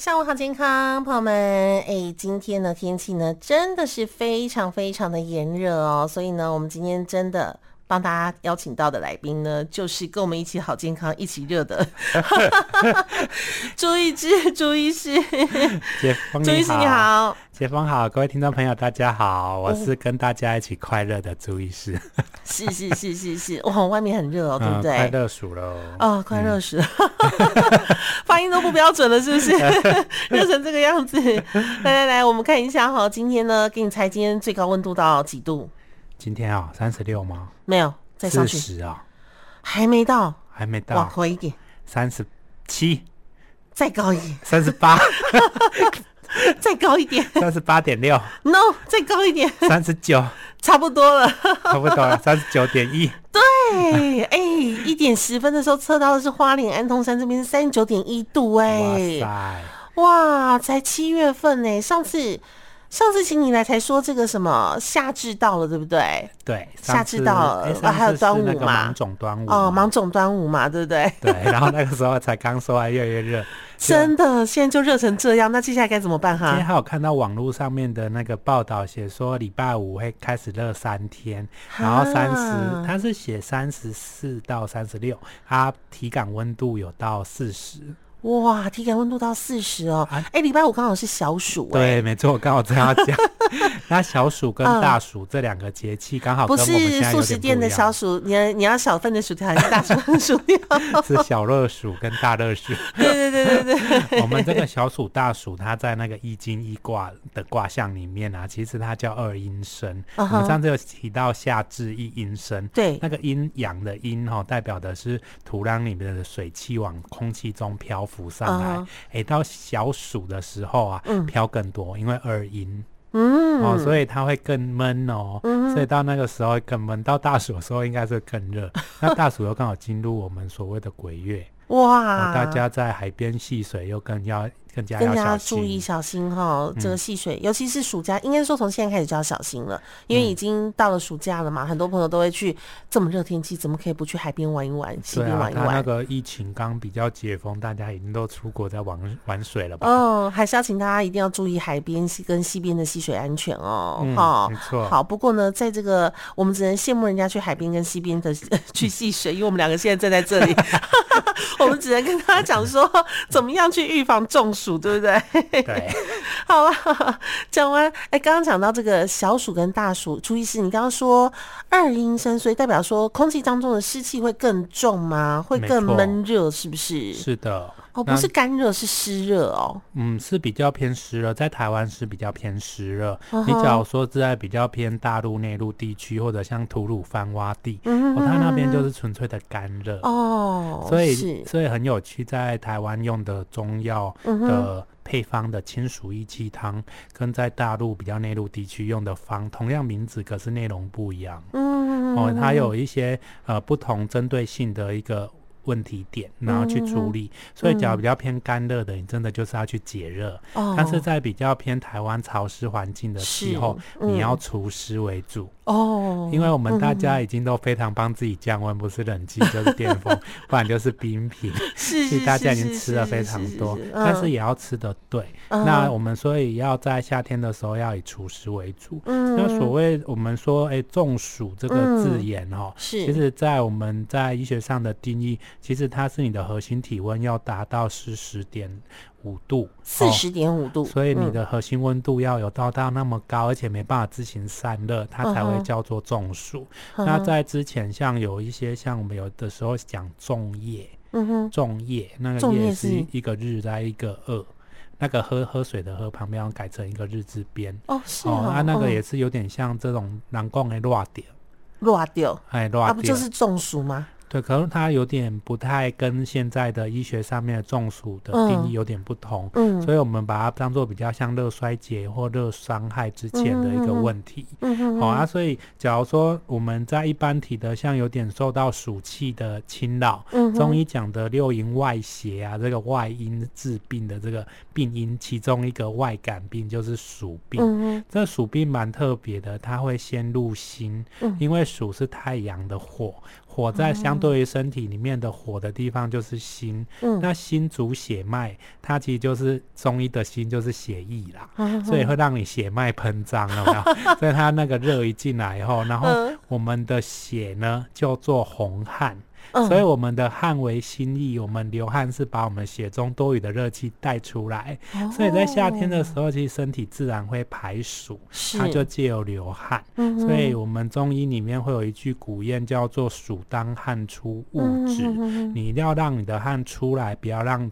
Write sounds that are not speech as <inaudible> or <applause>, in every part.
下午好，健康朋友们，哎，今天的天气呢，真的是非常非常的炎热哦，所以呢，我们今天真的。帮大家邀请到的来宾呢，就是跟我们一起好健康、一起热的 <laughs> 朱医师，朱医师，朱医师你好，解峰好，各位听众朋友大家好，我是跟大家一起快乐的朱医师，是是是是是，哇，外面很热哦，对不对？快热暑了哦，快乐暑，<laughs> 发音都不标准了，是不是？<laughs> 热成这个样子，来来来，我们看一下哈，今天呢，给你猜，今天最高温度到几度？今天啊，三十六吗？没有，再上十啊，还没到，还没到，往回一点，三十七，再高一点，三十八，<laughs> 再高一点，三十八点六，no，再高一点，三十九，差不多了，差不多了，三十九点一，对，哎，一点十分的时候测到的是花莲安通山这边是三十九点一度，哎，哇塞，哇，才七月份呢，上次。上次请你来才说这个什么夏至到了，对不对？对，夏至到了，欸、还有端午嘛？芒种端午哦，芒种端午嘛，对不对？对，然后那个时候才刚说完越来越热，<laughs> 真的，现在就热成这样，那接下来该怎么办哈？今天还有看到网络上面的那个报道，写说礼拜五会开始热三天，然后三十，他是写三十四到三十六，它体感温度有到四十。哇，体感温度到四十哦！哎、啊，礼、欸、拜五刚好是小暑、欸，对，没错，我刚好这样讲。<laughs> 那小暑跟大暑这两个节气刚好不是素食店的小暑，你要你要小份的薯条还是大薯的薯条？<laughs> 是小热暑跟大热暑。对对对对对。<laughs> 我们这个小暑大暑，它在那个易经一卦的卦象里面啊，其实它叫二阴生。Uh -huh. 我们上次有提到夏至一阴生，对，那个阴阳的阴哈、哦，代表的是土壤里面的水汽往空气中飘。浮上来，哎、uh -huh. 欸，到小暑的时候啊，飘、嗯、更多，因为耳阴，嗯，哦，所以它会更闷哦、嗯，所以到那个时候会更闷。到大暑的时候应该是更热，那大暑又刚好进入我们所谓的鬼月，哇，大家在海边戏水又更要。更加要，要注意小心哈，这个戏水、嗯，尤其是暑假，应该说从现在开始就要小心了，因为已经到了暑假了嘛，嗯、很多朋友都会去。这么热天气，怎么可以不去海边玩一玩、溪边玩一玩？啊、那个疫情刚比较解封，大家已经都出国在玩玩水了吧？嗯，还是要请大家一定要注意海边跟溪边的戏水安全哦。嗯，哦、没错。好，不过呢，在这个我们只能羡慕人家去海边跟溪边的 <laughs> 去戏水，因为我们两个现在站在这里，我们只能跟大家讲说，怎么样去预防中暑。对不对？对，<laughs> 好了，讲完。哎，刚刚讲到这个小暑跟大暑，朱医师，你刚刚说二阴生，所以代表说空气当中的湿气会更重吗？会更闷热，是不是？是的。哦，不是干热，是湿热哦。嗯，是比较偏湿热，在台湾是比较偏湿热。Uh -huh. 你假如说是在比较偏大陆内陆地区，或者像吐鲁番洼地，哦、uh. 它那边就是纯粹的干热哦。Uh. 所以，所以很有趣，在台湾用的中药的配方的清暑益气汤，uh. 跟在大陆比较内陆地区用的方，同样名字，可是内容不一样。嗯、uh. 哦，它有一些呃不同针对性的一个。问题点，然后去处理。嗯、所以，假如比较偏干热的、嗯，你真的就是要去解热、哦。但是在比较偏台湾潮湿环境的时候、嗯，你要除湿为主。哦，因为我们大家已经都非常帮自己降温，不是冷气就是电风，<laughs> 不然就是冰品。是，大家已经吃了非常多，但是也要吃的对。嗯、那我们所以要在夏天的时候要以除湿为主。嗯，那所谓我们说，哎，中暑这个字眼哦，是，其实在我们在医学上的定义。其实它是你的核心体温要达到四十点五度，四十点五度，所以你的核心温度要有到到那么高，嗯、而且没办法自行散热，它才会叫做中暑。嗯、那在之前，像有一些像我们有的时候讲粽叶，嗯哼，粽叶那个叶是一个日在一个二，那个喝喝水的喝旁边要改成一个日字边。哦，是哦，那、啊、那个也是有点像这种人讲的落掉，落掉，哎，热掉，啊不就是中暑吗？对，可能它有点不太跟现在的医学上面的中暑的定义有点不同，嗯，所以我们把它当做比较像热衰竭或热伤害之前的一个问题，嗯嗯，好啊，所以假如说我们在一般体的像有点受到暑气的侵扰，嗯，中医讲的六淫外邪啊，这个外因治病的这个病因，其中一个外感病就是暑病，嗯，这暑病蛮特别的，它会先入心，因为暑是太阳的火，火在相对于身体里面的火的地方就是心，嗯，那心主血脉，它其实就是中医的心就是血液啦，嗯，所以会让你血脉喷张，了没有？<laughs> 所以它那个热一进来以后，然后我们的血呢叫做红汗。所以我们的汗为心意，我们流汗是把我们血中多余的热气带出来。哦、所以在夏天的时候，其实身体自然会排暑，它就借由流汗。嗯、所以我们中医里面会有一句古谚叫做“暑当汗出，物止”，嗯、哼哼你一定要让你的汗出来，不要让。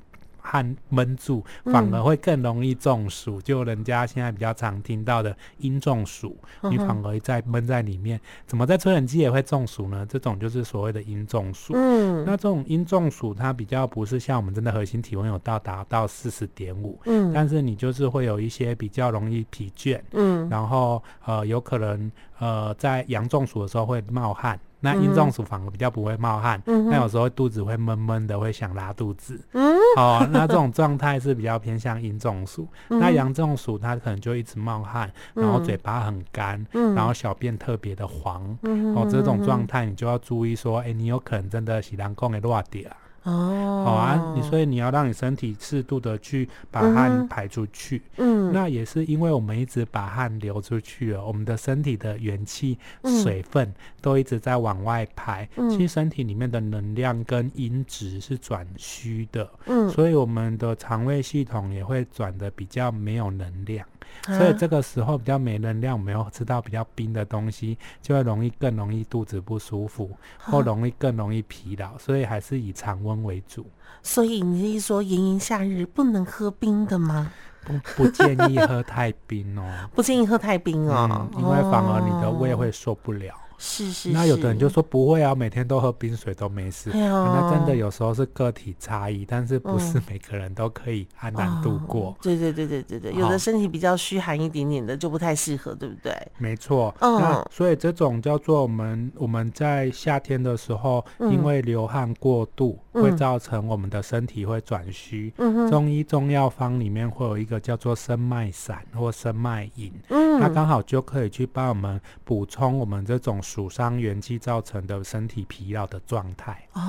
汗闷住，反而会更容易中暑。嗯、就人家现在比较常听到的阴中暑，你反而会在闷在里面。怎么在吹冷气也会中暑呢？这种就是所谓的阴中暑。嗯，那这种阴中暑，它比较不是像我们真的核心体温有到达到四十点五。嗯，但是你就是会有一些比较容易疲倦。嗯，然后呃，有可能呃，在阳中暑的时候会冒汗。那阴中暑反而比较不会冒汗，那、嗯、有时候肚子会闷闷的，会想拉肚子。嗯，哦，那这种状态是比较偏向阴中暑。嗯、那阳中暑它可能就一直冒汗，嗯、然后嘴巴很干，嗯、然后小便特别的黄。嗯，哦，这种状态你就要注意说，哎、欸，你有可能真的是人讲的热掉。哦，好啊，你所以你要让你身体适度的去把汗排出去，嗯，那也是因为我们一直把汗流出去了，我们的身体的元气、水分都一直在往外排，嗯，其实身体里面的能量跟阴质是转虚的，嗯，所以我们的肠胃系统也会转的比较没有能量。所以这个时候比较没能量，没有吃到比较冰的东西，就会容易更容易肚子不舒服，或容易更容易疲劳。所以还是以常温为主。所以你是说炎炎夏日不能喝冰的吗？不不建议喝太冰哦，<laughs> 不建议喝太冰哦，嗯，因为反而你的胃会受不了。是是，是，那有的人就说不会啊，每天都喝冰水都没事。那真的有时候是个体差异，但是不是每个人都可以安然度过。嗯哦、对对对对对对，有的身体比较虚寒一点点的就不太适合，对不对？没错。嗯。那所以这种叫做我们我们在夏天的时候，因为流汗过度，嗯、会造成我们的身体会转虚。嗯哼。中医中药方里面会有一个叫做生脉散或生脉饮，嗯，它刚好就可以去帮我们补充我们这种。暑伤元气造成的身体疲劳的状态哦，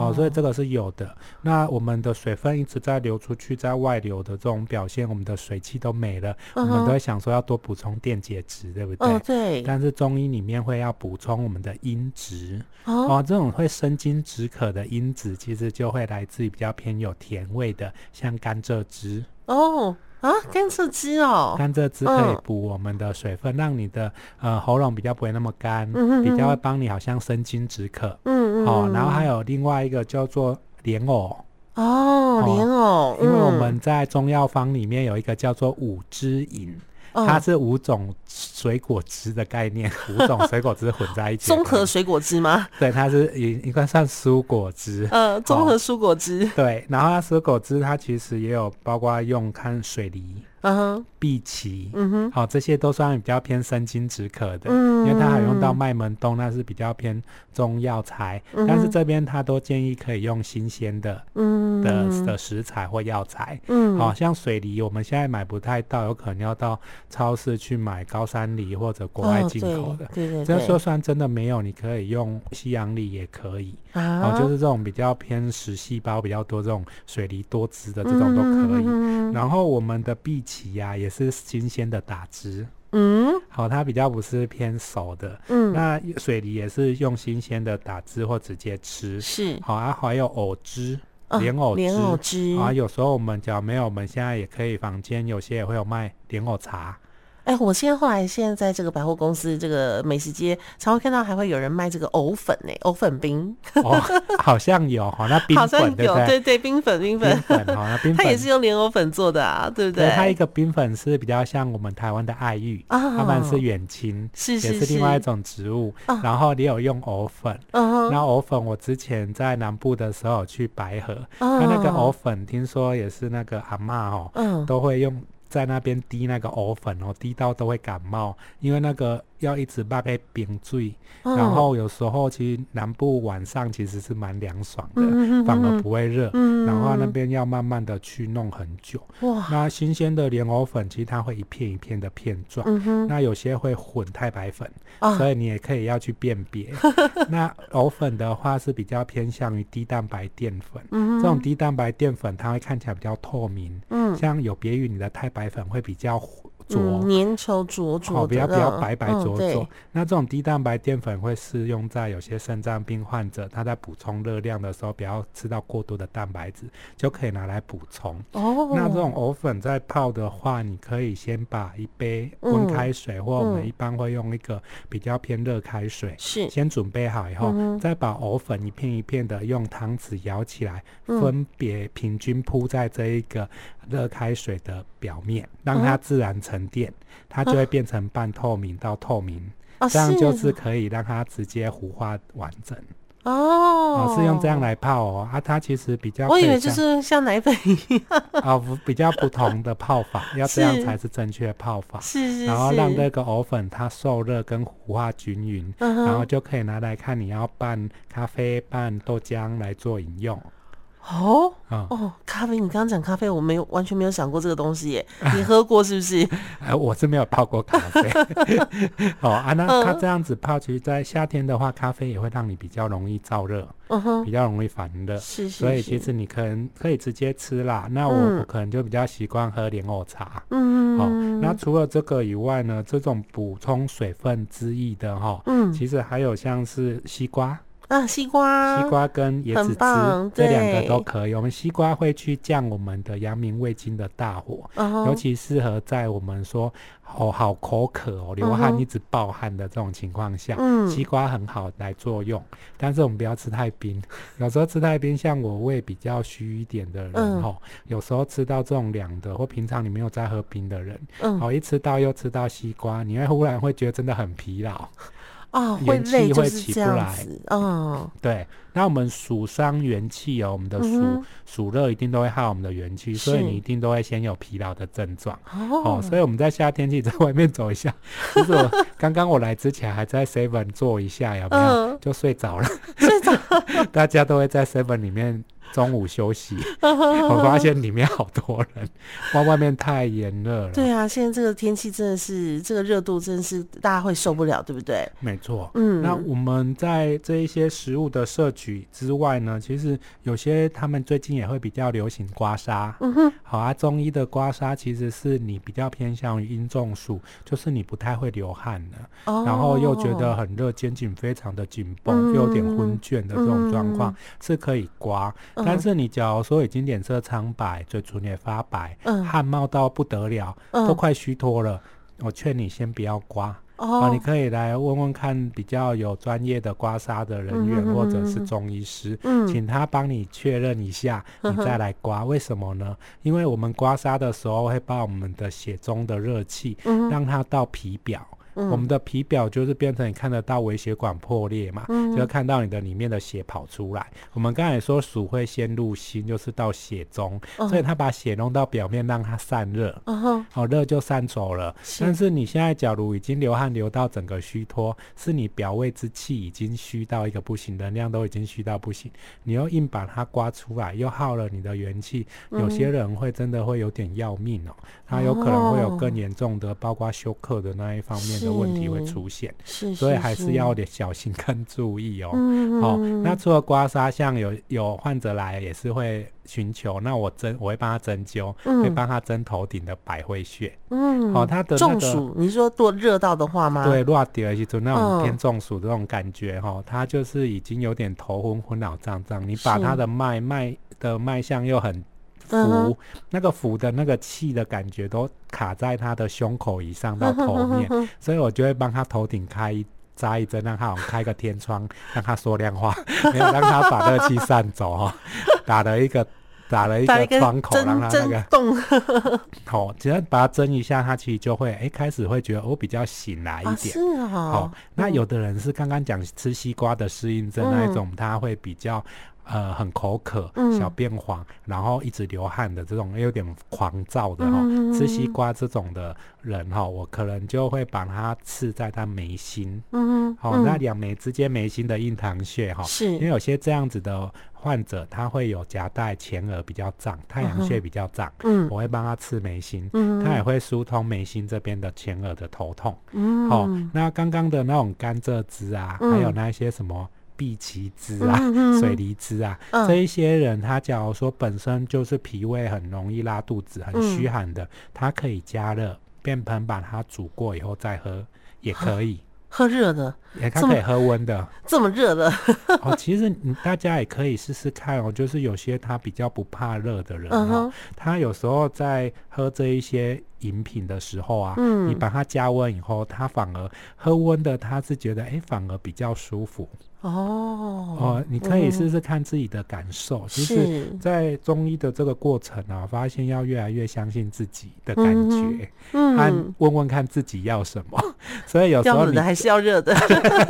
哦，所以这个是有的。那我们的水分一直在流出去，在外流的这种表现，我们的水气都没了，嗯、我们都会想说要多补充电解质，对不对？哦、对。但是中医里面会要补充我们的阴质哦，哦，这种会生津止渴的阴质，其实就会来自于比较偏有甜味的，像甘蔗汁哦。啊，甘蔗汁哦，甘蔗汁可以补我们的水分，嗯、让你的呃喉咙比较不会那么干，嗯、哼哼比较会帮你好像生津止渴。嗯嗯。哦，然后还有另外一个叫做莲藕。哦，莲藕。因为我们在中药方里面有一个叫做五汁饮。它是五种水果汁的概念，<laughs> 五种水果汁混在一起。综合水果汁吗？<laughs> 对，它是一应该算蔬果汁。呃，综合蔬果汁。哦。对，然后它蔬果汁，它其实也有包括用看水梨。嗯哼，碧琪，嗯哼，好，这些都算比较偏生津止渴的，嗯，因为它还用到麦门冬，那是比较偏中药材，但是这边它都建议可以用新鲜的，嗯。的的食材或药材，嗯，好像水梨，我们现在买不太到，有可能要到超市去买高山梨或者国外进口的，对对对，这就算真的没有，你可以用西洋梨也可以，啊，就是这种比较偏食细胞比较多这种水梨多汁的这种都可以，然后我们的荸荠。起呀，也是新鲜的打汁，嗯，好，它比较不是偏熟的，嗯，那水梨也是用新鲜的打汁或直接吃，是，好啊，还有藕汁，莲藕汁，莲藕汁。啊，有时候我们讲没有，我们现在也可以房间有些也会有卖莲藕茶。哎，我现在后来现在在这个百货公司这个美食街，常会看到还会有人卖这个藕粉呢，藕粉冰。<laughs> 哦，好像有哈，那冰粉对不对？对对，冰粉冰粉。冰粉哈，那冰 <laughs> 粉。它也是用莲藕粉做的啊，对不对？它一个冰粉是比较像我们台湾的爱玉，它们是远亲，是也是另外一种植物。然后你有用藕粉，那藕粉我之前在南部的时候去白河，它那个藕粉听说也是那个阿嬷哦，都会用。在那边滴那个藕粉哦，滴到都会感冒，因为那个要一直把它冰水，嗯、然后有时候其实南部晚上其实是蛮凉爽的，嗯、反而不会热。嗯、然后那边要慢慢的去弄很久。哇，那新鲜的莲藕粉其实它会一片一片的片状，嗯、那有些会混太白粉，啊、所以你也可以要去辨别。<laughs> 那藕粉的话是比较偏向于低蛋白淀粉，嗯、这种低蛋白淀粉它会看起来比较透明，嗯、像有别于你的太白粉会比较粘稠浊浊好，比较比较白白浊浊、嗯。那这种低蛋白淀粉会适用在有些肾脏病患者，他在补充热量的时候，不要吃到过多的蛋白质，就可以拿来补充。哦，那这种藕粉在泡的话，你可以先把一杯温开水、嗯，或我们一般会用一个比较偏热开水，是。先准备好以后，嗯、再把藕粉一片一片的用汤匙舀起来，嗯、分别平均铺在这一个热开水的表面，让它自然沉淀。嗯它就会变成半透明到透明，<laughs> 啊、这样就是可以让它直接糊化完整。哦，哦，是用这样来泡哦。啊，它其实比较，我以为就是像奶粉一样。<laughs> 哦，比较不同的泡法，<laughs> 要这样才是正确的泡法。是是是。然后让这个藕粉它受热跟糊化均匀，嗯，然后就可以拿来看你要拌咖啡、拌豆浆来做饮用。哦、嗯，哦，咖啡，你刚刚讲咖啡，我没有完全没有想过这个东西耶。<laughs> 你喝过是不是？哎、呃，我是没有泡过咖啡。<laughs> 哦啊，那它这样子泡，其实，在夏天的话，咖啡也会让你比较容易燥热，嗯哼，比较容易烦热。是是，是。所以其实你可能可以直接吃啦。那我、嗯、我可能就比较习惯喝莲藕茶。嗯好、哦，那除了这个以外呢，这种补充水分之意的哈、哦，嗯，其实还有像是西瓜。啊，西瓜，西瓜跟椰子汁这两个都可以。我们西瓜会去降我们的阳明胃经的大火，uh-huh. 尤其适合在我们说哦好口渴哦，流汗一直暴汗的这种情况下，uh-huh. 西瓜很好来作用。但是我们不要吃太冰，<laughs> 有时候吃太冰，像我胃比较虚一点的人哦，uh-huh. 有时候吃到这种凉的，或平常你没有在喝冰的人，嗯，好，一吃到又吃到西瓜，你会忽然会觉得真的很疲劳。啊、哦，元气会起不来，嗯，对。那我们暑伤元气哦，我们的暑暑热一定都会害我们的元气，所以你一定都会先有疲劳的症状。哦，所以我们在夏天气在外面走一下，其 <laughs> 实我 <laughs> 刚刚我来之前还在 Seven 坐一下，有没有？嗯、就睡着了，睡着。<laughs> 大家都会在 Seven 里面。中午休息，<laughs> 我发现里面好多人，哇，外面太炎热了。对啊，现在这个天气真的是，这个热度真的是大家会受不了，对不对？没错，嗯，那我们在这一些食物的摄取之外呢，其实有些他们最近也会比较流行刮痧。嗯哼，好啊，中医的刮痧其实是你比较偏向于阴中暑，就是你不太会流汗的，哦，然后又觉得很热，肩颈非常的紧绷，嗯，又有点昏倦的这种状况，嗯，是可以刮。但是你假如说已经脸色苍白，嘴唇也发白，嗯，汗冒到不得了，嗯，都快虚脱了，我劝你先不要刮。哦，啊，你可以来问问看比较有专业的刮痧的人员，嗯，或者是中医师，嗯，请他帮你确认一下，你再来刮。嗯。为什么呢？因为我们刮痧的时候会把我们的血中的热气，嗯，让它到皮表。嗯、我们的皮表就是变成你看得到微血管破裂嘛，嗯、就看到你的里面的血跑出来。我们刚才说鼠会先入心，就是到血中，嗯、所以它把血弄到表面，让它散热，嗯，好热就散走了。是。但是你现在假如已经流汗流到整个虚脱，是你表位之气已经虚到一个不行，能量都已经虚到不行，你又硬把它刮出来，又耗了你的元气，嗯，有些人会真的会有点要命哦，他有可能会有更严重的，包括休克的那一方面的问题会出现，是，所以还是要有点小心跟注意哦。嗯，<laughs> 好，那除了刮痧，像有有患者来也是会寻求，那我针我会帮他针灸，嗯、会帮他针头顶的百会穴。嗯，好，他的、那个、中暑，你说多热到的话吗？对，热掉就那种偏中暑的这种感觉哈、嗯，他就是已经有点头昏昏脑胀胀，你把他的脉脉的脉象又很。浮、嗯、那个浮的那个气的感觉都卡在他的胸口以上到头面，嗯、所以我就会帮他头顶开一扎一针，让他开个天窗，让他说亮话，<laughs> 没有让他把热气散走哈，打了一个。打了一个窗口，让他那个动。<laughs> 好，只要把它蒸一下，他其实就会哎、欸、开始会觉得我比较醒来一点。啊是哦。好，那有的人是刚刚讲吃西瓜的适应症那一种，他会比较呃，很口渴，小便黄，嗯、然后一直流汗的这种有点狂躁的哈，嗯、吃西瓜这种的人哈，我可能就会把它刺在他眉心，嗯好、哦，那两眉之间眉心的印堂穴哈，是。因为有些这样子的患者，他会有夹带前额比较胀，太阳穴比较胀，嗯，我会帮他刺眉心，嗯，他也会疏通眉心这边的前额的头痛，嗯，好、哦，那刚刚的那种甘蔗汁啊，嗯、还有那些什么。荸荠汁啊，嗯、水梨汁啊，嗯、这一些人，他假如说本身就是脾胃很容易拉肚子、很虚寒的，嗯、他可以加热便盆把它煮过以后再喝，也可以。喝热的，也他可以喝温的，这么热的哦。其实你大家也可以试试看哦，就是有些他比较不怕热的人哦，嗯、他有时候在喝这一些饮品的时候啊，嗯，你把它加温以后，他反而喝温的，他是觉得哎，反而比较舒服。哦哦，你可以试试看自己的感受。嗯、其实，在中医的这个过程啊，发现要越来越相信自己的感觉，嗯，和问问看自己要什么。所以有时候你的还是要热的，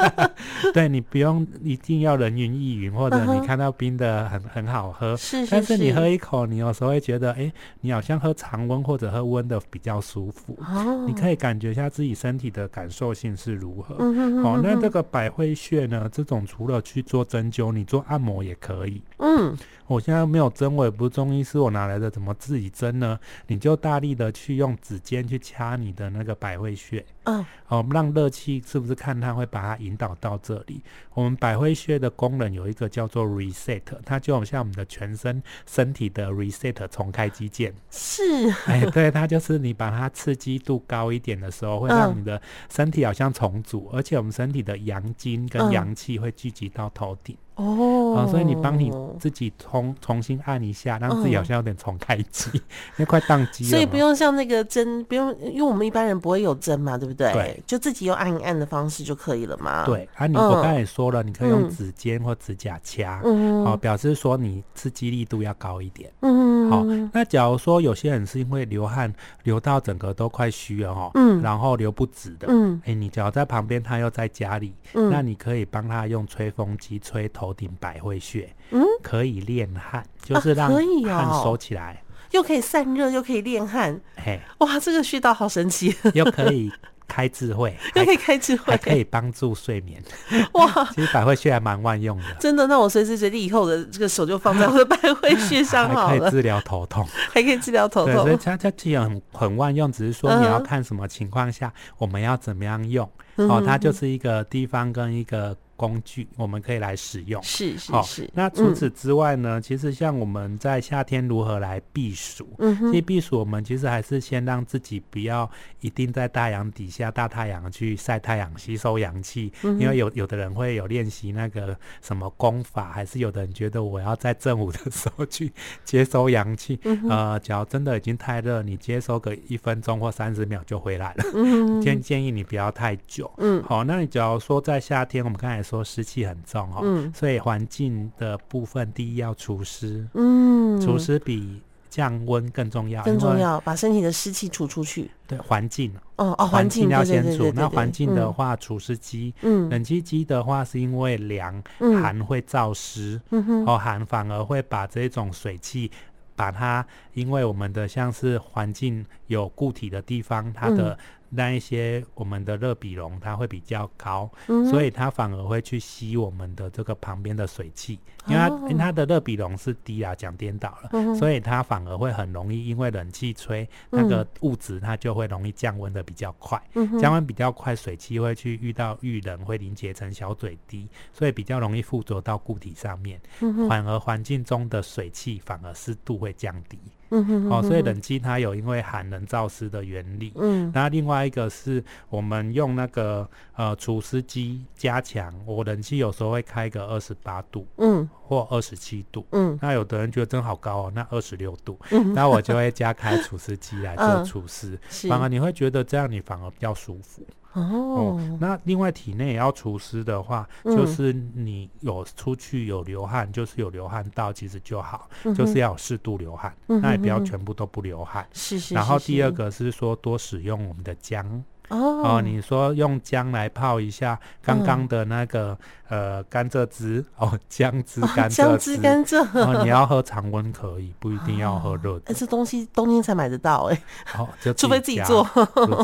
<laughs> 对，你不用一定要人云亦云，或者你看到冰的很很好喝，是，但是你喝一口，你有时候会觉得，哎，你好像喝常温或者喝温的比较舒服。哦，你可以感觉一下自己身体的感受性是如何。嗯哦，那这个百会穴呢，这种。除了去做针灸，你做按摩也可以。嗯，我现在没有针，我也不是中医师，我哪来的怎么自己针呢？你就大力的去用指尖去掐你的那个百会穴。嗯，哦，让热气是不是看它会把它引导到这里？我们百会穴的功能有一个叫做 reset，它就好像我们的全身身体的 reset 重开机键。是，哎，对，它就是你把它刺激度高一点的时候，会让你的身体好像重组，而且我们身体的阳精跟阳气会聚集到头顶。哦、嗯，所以你帮你自己重重新按一下，让自己好像有点重开机，<laughs> 因为快宕机了。所以不用像那个针，不用，因为我们一般人不会有针嘛，对不对？对，就自己用按一按的方式就可以了嘛。对，啊你，你、嗯、我刚才也说了，你可以用指尖或指甲掐，嗯，好，表示说你刺激力度要高一点。嗯，好，那假如说有些人是因为流汗流到整个都快虚了哈，嗯，然后流不止的，嗯，哎、欸，你只要在旁边，他又在家里，嗯，那你可以帮他用吹风机吹头。头顶百会穴，嗯，可以练汗，就是让汗收起来，又可以散热，又可以练汗，嘿，哇，这个穴道好神奇，又可以开智慧，<laughs> 又可以开智慧，还可以帮助睡眠，<laughs> 哇，<laughs> 其实百会穴还蛮万用的，真的。那我随时随地以后的这个手就放在我的百会穴上好了，还可以治疗头痛，还可以治疗头痛，所以它它既然很很万用，只是说你要看什么情况下我们要怎么样用，哦，它就是一个地方跟一个。工具我们可以来使用，是是是。那除此之外呢？嗯、其实像我们在夏天如何来避暑？嗯哼，其实避暑我们其实还是先让自己不要一定在太阳底下大太阳去晒太阳吸收阳气，嗯、因为有有的人会有练习那个什么功法，还是有的人觉得我要在正午的时候去接收阳气。嗯、呃，只要真的已经太热，你接收个一分钟或三十秒就回来了。嗯建建议你不要太久。嗯，好，那你假如说在夏天，我们刚才说。说湿气很重哦，嗯、所以环境的部分第一要除湿，嗯，除湿比降温更重要，更重要，把身体的湿气除出去。对，环境哦哦，环境要先除。那环境的话，除湿机，嗯，冷气机的话是因为凉寒会燥湿，嗯哼，哦寒反而会把这种水汽把它，因为我们的像是环境有固体的地方，它的。那一些我们的热比容它会比较高，嗯、所以它反而会去吸我们的这个旁边的水汽，因为它、它的热比容是低啊，讲颠倒了，嗯、所以它反而会很容易因为冷气吹、嗯、那个物质它就会容易降温的比较快，嗯、降温比较快，水汽会去遇到遇冷会凝结成小水滴，所以比较容易附着到固体上面，嗯、反而环境中的水汽反而湿度会降低。嗯哼，哦，所以冷气它有因为寒能燥湿的原理。嗯，那另外一个是我们用那个呃除湿机加强，我冷气有时候会开个二十八度，嗯，或二十七度，嗯，那有的人觉得真好高哦，那二十六度，嗯，那我就会加开除湿机来做除湿，嗯、反而你会觉得这样你反而比较舒服。哦，哦，那另外体内也要除湿的话，嗯、就是你有出去有流汗，就是有流汗到其实就好，嗯、就是要有适度流汗，那也不要全部都不流汗。是是。然后第二个是说多使用我们的姜。哦，你说用姜来泡一下刚刚的那个、嗯、呃甘蔗汁 <laughs> 哦，姜汁甘蔗汁，姜汁甘蔗。哦，你要喝常温可以，不一定要喝热的。<laughs> 哎、哦，这东西冬天才买得到哎。哦，就除非自己做，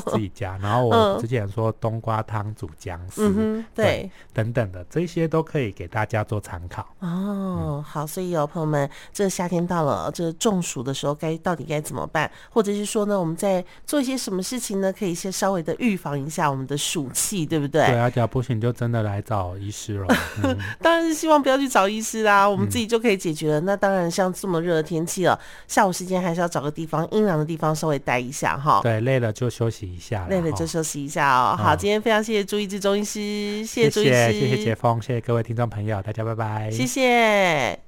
自己加。<laughs> 然后我之前说冬瓜汤煮姜丝、嗯，对，等等的这些都可以给大家做参考。哦、嗯，好，所以有、哦、朋友们，这个、夏天到了，这个、中暑的时候该到底该怎么办？或者是说呢，我们在做一些什么事情呢？可以先稍微的预防一下我们的暑气，对不对？对啊，假如不行就真的来找医师了。<laughs> 嗯、当然是希望不要去找医师啦，我们自己就可以解决了。嗯、那当然，像这么热的天气了，下午时间还是要找个地方阴凉的地方稍微待一下哈。对，累了就休息一下，累了就休息一下哦。好，今天非常谢谢朱医师中医师，谢谢朱医师，谢谢杰峰，谢谢各位听众朋友，大家拜拜，谢谢。